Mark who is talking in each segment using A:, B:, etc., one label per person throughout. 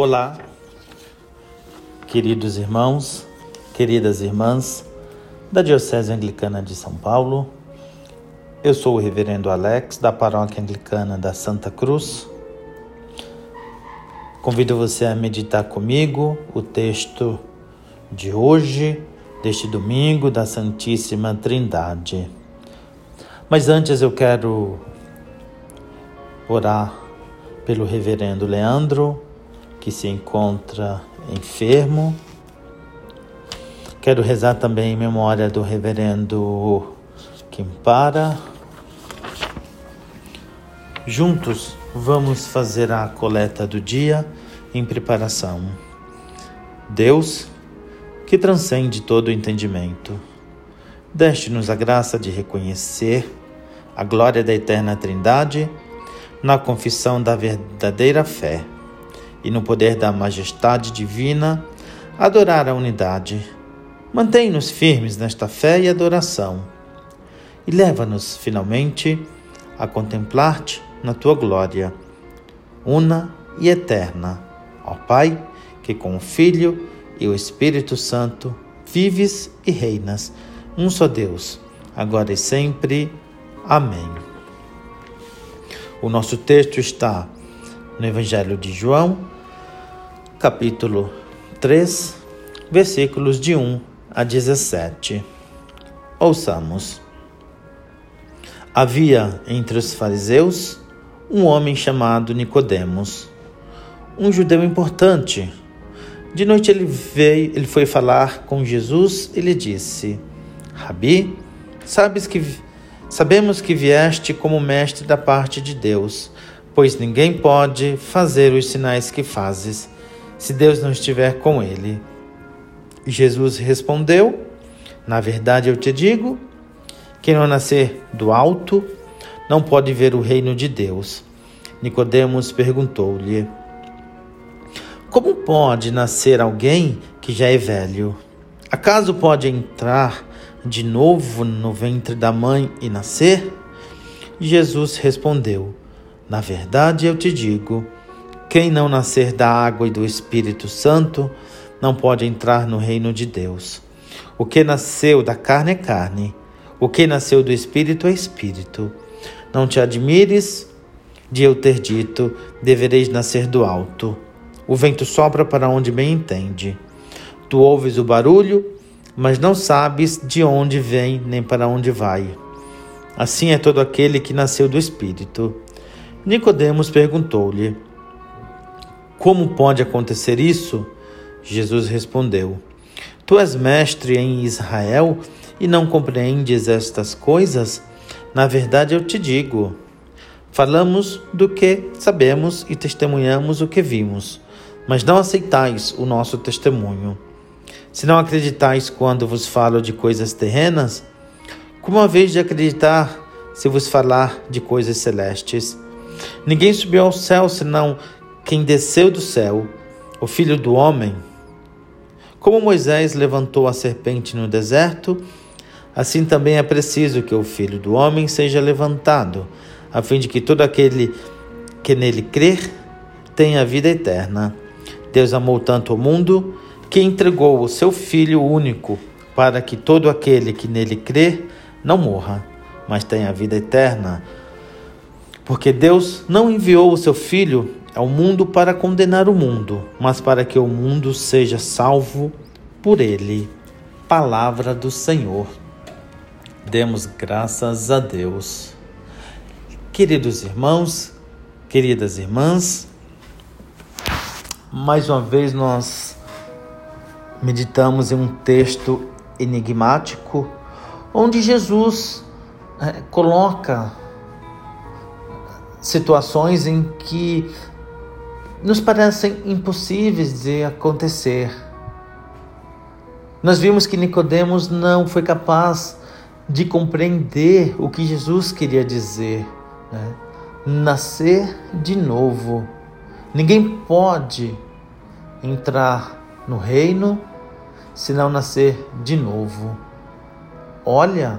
A: Olá, queridos irmãos, queridas irmãs da Diocese Anglicana de São Paulo. Eu sou o Reverendo Alex, da Paróquia Anglicana da Santa Cruz. Convido você a meditar comigo o texto de hoje, deste domingo da Santíssima Trindade. Mas antes eu quero orar pelo Reverendo Leandro que se encontra enfermo. Quero rezar também em memória do reverendo Kimpara. Juntos vamos fazer a coleta do dia em preparação. Deus, que transcende todo o entendimento, deste-nos a graça de reconhecer a glória da eterna Trindade na confissão da verdadeira fé e no poder da majestade divina, adorar a unidade. Mantém-nos firmes nesta fé e adoração e leva-nos, finalmente, a contemplar-te na tua glória, una e eterna. Ó Pai, que com o Filho e o Espírito Santo vives e reinas, um só Deus, agora e sempre. Amém. O nosso texto está no Evangelho de João, capítulo 3, versículos de 1 a 17. Ouçamos. Havia entre os fariseus um homem chamado Nicodemos, um judeu importante. De noite ele veio, ele foi falar com Jesus e lhe disse: Rabi, sabes que sabemos que vieste como mestre da parte de Deus pois ninguém pode fazer os sinais que fazes se Deus não estiver com ele. Jesus respondeu: Na verdade eu te digo, quem não nascer do alto não pode ver o reino de Deus. Nicodemos perguntou-lhe: Como pode nascer alguém que já é velho? Acaso pode entrar de novo no ventre da mãe e nascer? Jesus respondeu: na verdade, eu te digo: quem não nascer da água e do Espírito Santo não pode entrar no reino de Deus. O que nasceu da carne é carne, o que nasceu do Espírito é Espírito. Não te admires de eu ter dito: devereis nascer do alto. O vento sopra para onde bem entende. Tu ouves o barulho, mas não sabes de onde vem nem para onde vai. Assim é todo aquele que nasceu do Espírito. Nicodemos perguntou-lhe: Como pode acontecer isso? Jesus respondeu: Tu és mestre em Israel e não compreendes estas coisas? Na verdade, eu te digo: falamos do que sabemos e testemunhamos o que vimos, mas não aceitais o nosso testemunho. Se não acreditais quando vos falo de coisas terrenas, como haveis de acreditar se vos falar de coisas celestes? Ninguém subiu ao céu senão quem desceu do céu, o Filho do Homem. Como Moisés levantou a serpente no deserto, assim também é preciso que o Filho do Homem seja levantado, a fim de que todo aquele que nele crer tenha vida eterna. Deus amou tanto o mundo que entregou o seu Filho único, para que todo aquele que nele crer não morra, mas tenha vida eterna. Porque Deus não enviou o seu Filho ao mundo para condenar o mundo, mas para que o mundo seja salvo por ele. Palavra do Senhor. Demos graças a Deus. Queridos irmãos, queridas irmãs, mais uma vez nós meditamos em um texto enigmático onde Jesus é, coloca situações em que nos parecem impossíveis de acontecer. Nós vimos que Nicodemos não foi capaz de compreender o que Jesus queria dizer, né? nascer de novo. Ninguém pode entrar no reino se não nascer de novo. Olha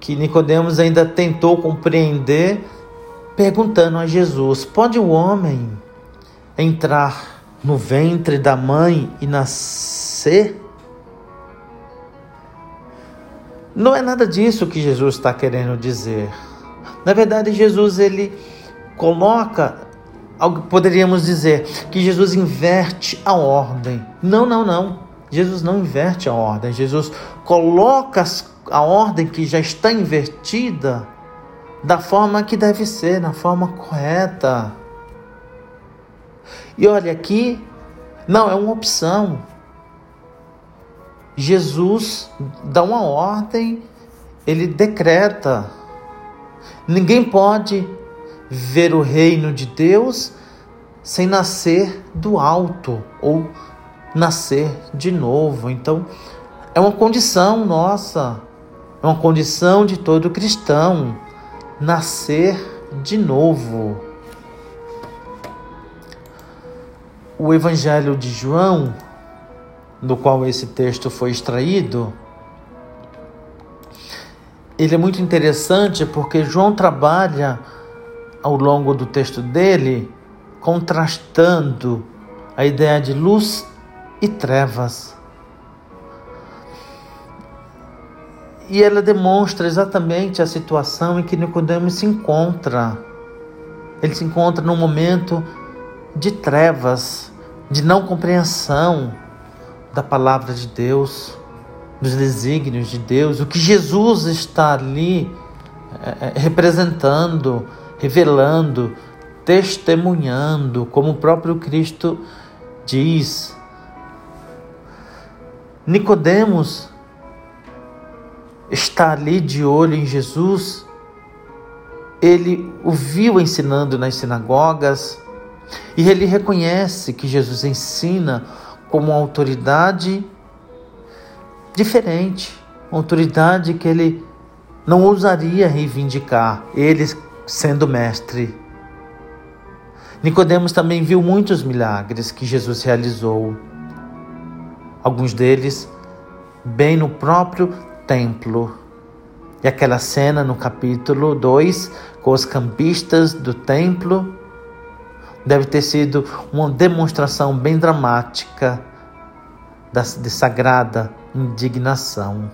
A: que Nicodemos ainda tentou compreender perguntando a Jesus: pode o homem entrar no ventre da mãe e nascer? Não é nada disso que Jesus está querendo dizer. Na verdade, Jesus ele coloca poderíamos dizer que Jesus inverte a ordem. Não, não, não. Jesus não inverte a ordem. Jesus coloca a ordem que já está invertida da forma que deve ser, na forma correta. E olha aqui, não é uma opção. Jesus dá uma ordem, ele decreta. Ninguém pode ver o reino de Deus sem nascer do alto ou nascer de novo. Então, é uma condição nossa, é uma condição de todo cristão nascer de novo. O Evangelho de João, do qual esse texto foi extraído, ele é muito interessante porque João trabalha ao longo do texto dele contrastando a ideia de luz e trevas. E ela demonstra exatamente a situação em que Nicodemos se encontra. Ele se encontra num momento de trevas, de não compreensão da palavra de Deus, dos desígnios de Deus, o que Jesus está ali é, representando, revelando, testemunhando, como o próprio Cristo diz. Nicodemos está ali de olho em Jesus. Ele o viu ensinando nas sinagogas e ele reconhece que Jesus ensina como uma autoridade diferente, uma autoridade que ele não ousaria reivindicar, ele sendo mestre. Nicodemos também viu muitos milagres que Jesus realizou. Alguns deles bem no próprio templo. E aquela cena no capítulo 2, com os campistas do templo, deve ter sido uma demonstração bem dramática de sagrada indignação.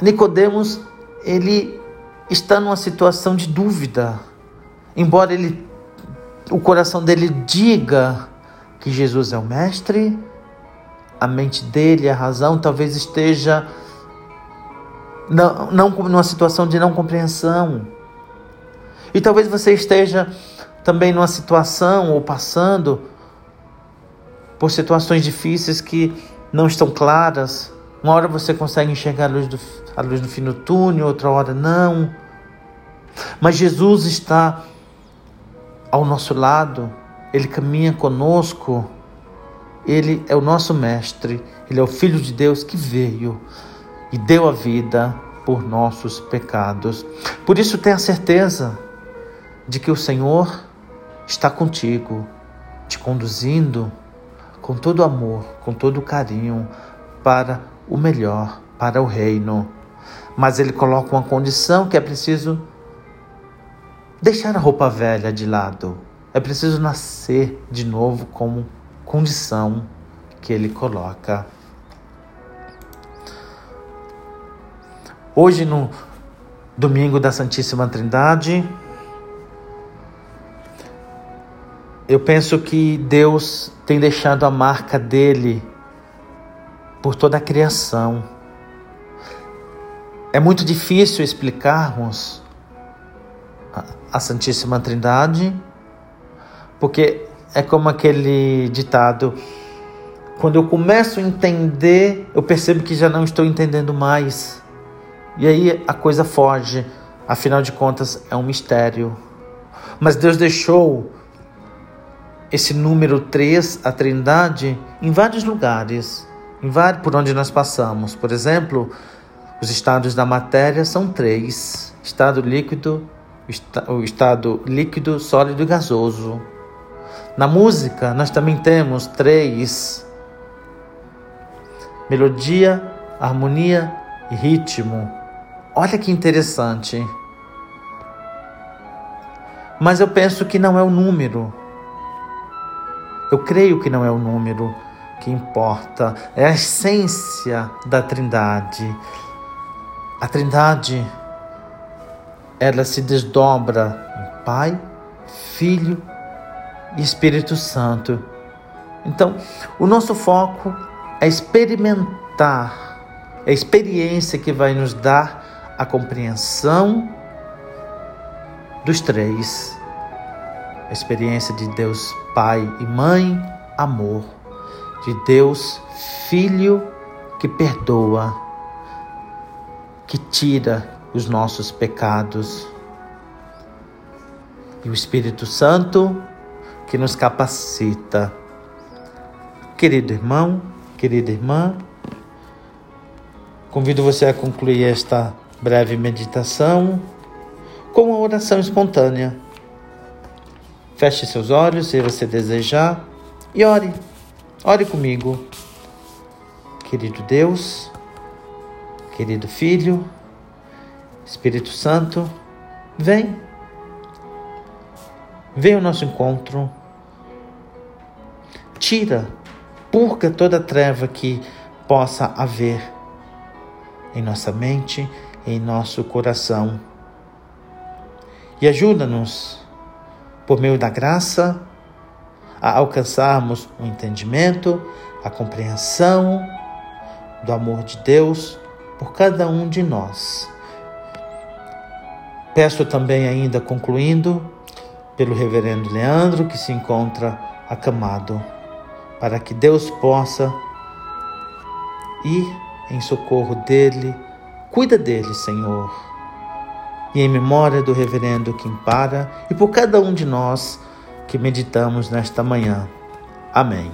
A: Nicodemos, ele está numa situação de dúvida. Embora ele o coração dele diga que Jesus é o mestre, a mente dele, a razão, talvez esteja não, não numa situação de não compreensão. E talvez você esteja também numa situação ou passando por situações difíceis que não estão claras. Uma hora você consegue enxergar a luz, do, a luz no fim do túnel, outra hora não. Mas Jesus está ao nosso lado, Ele caminha conosco ele é o nosso mestre, ele é o Filho de Deus que veio e deu a vida por nossos pecados. Por isso, tenha certeza de que o Senhor está contigo, te conduzindo com todo amor, com todo carinho para o melhor, para o reino. Mas ele coloca uma condição que é preciso deixar a roupa velha de lado. É preciso nascer de novo como condição que ele coloca. Hoje, no domingo da Santíssima Trindade, eu penso que Deus tem deixado a marca dele por toda a criação. É muito difícil explicarmos a Santíssima Trindade, porque é como aquele ditado: quando eu começo a entender, eu percebo que já não estou entendendo mais. E aí a coisa foge. Afinal de contas, é um mistério. Mas Deus deixou esse número 3, a Trindade, em vários lugares, em vários, por onde nós passamos. Por exemplo, os estados da matéria são três: estado líquido, o estado líquido, sólido e gasoso. Na música, nós também temos três: melodia, harmonia e ritmo. Olha que interessante. Mas eu penso que não é o número. Eu creio que não é o número que importa, é a essência da Trindade. A Trindade ela se desdobra em Pai, Filho e Espírito Santo. Então, o nosso foco é experimentar, é a experiência que vai nos dar a compreensão dos três. A experiência de Deus Pai e Mãe, amor. De Deus Filho que perdoa, que tira os nossos pecados. E o Espírito Santo que nos capacita. Querido irmão, querida irmã, convido você a concluir esta breve meditação com uma oração espontânea. Feche seus olhos se você desejar e ore. Ore comigo. Querido Deus, querido Filho, Espírito Santo, vem. Vem ao nosso encontro. Tira, purga toda treva que possa haver em nossa mente, em nosso coração. E ajuda-nos, por meio da graça, a alcançarmos o entendimento, a compreensão do amor de Deus por cada um de nós. Peço também, ainda concluindo, pelo Reverendo Leandro, que se encontra acamado, para que Deus possa ir em socorro dele. Cuida dele, Senhor. E em memória do Reverendo Quimpara e por cada um de nós que meditamos nesta manhã. Amém.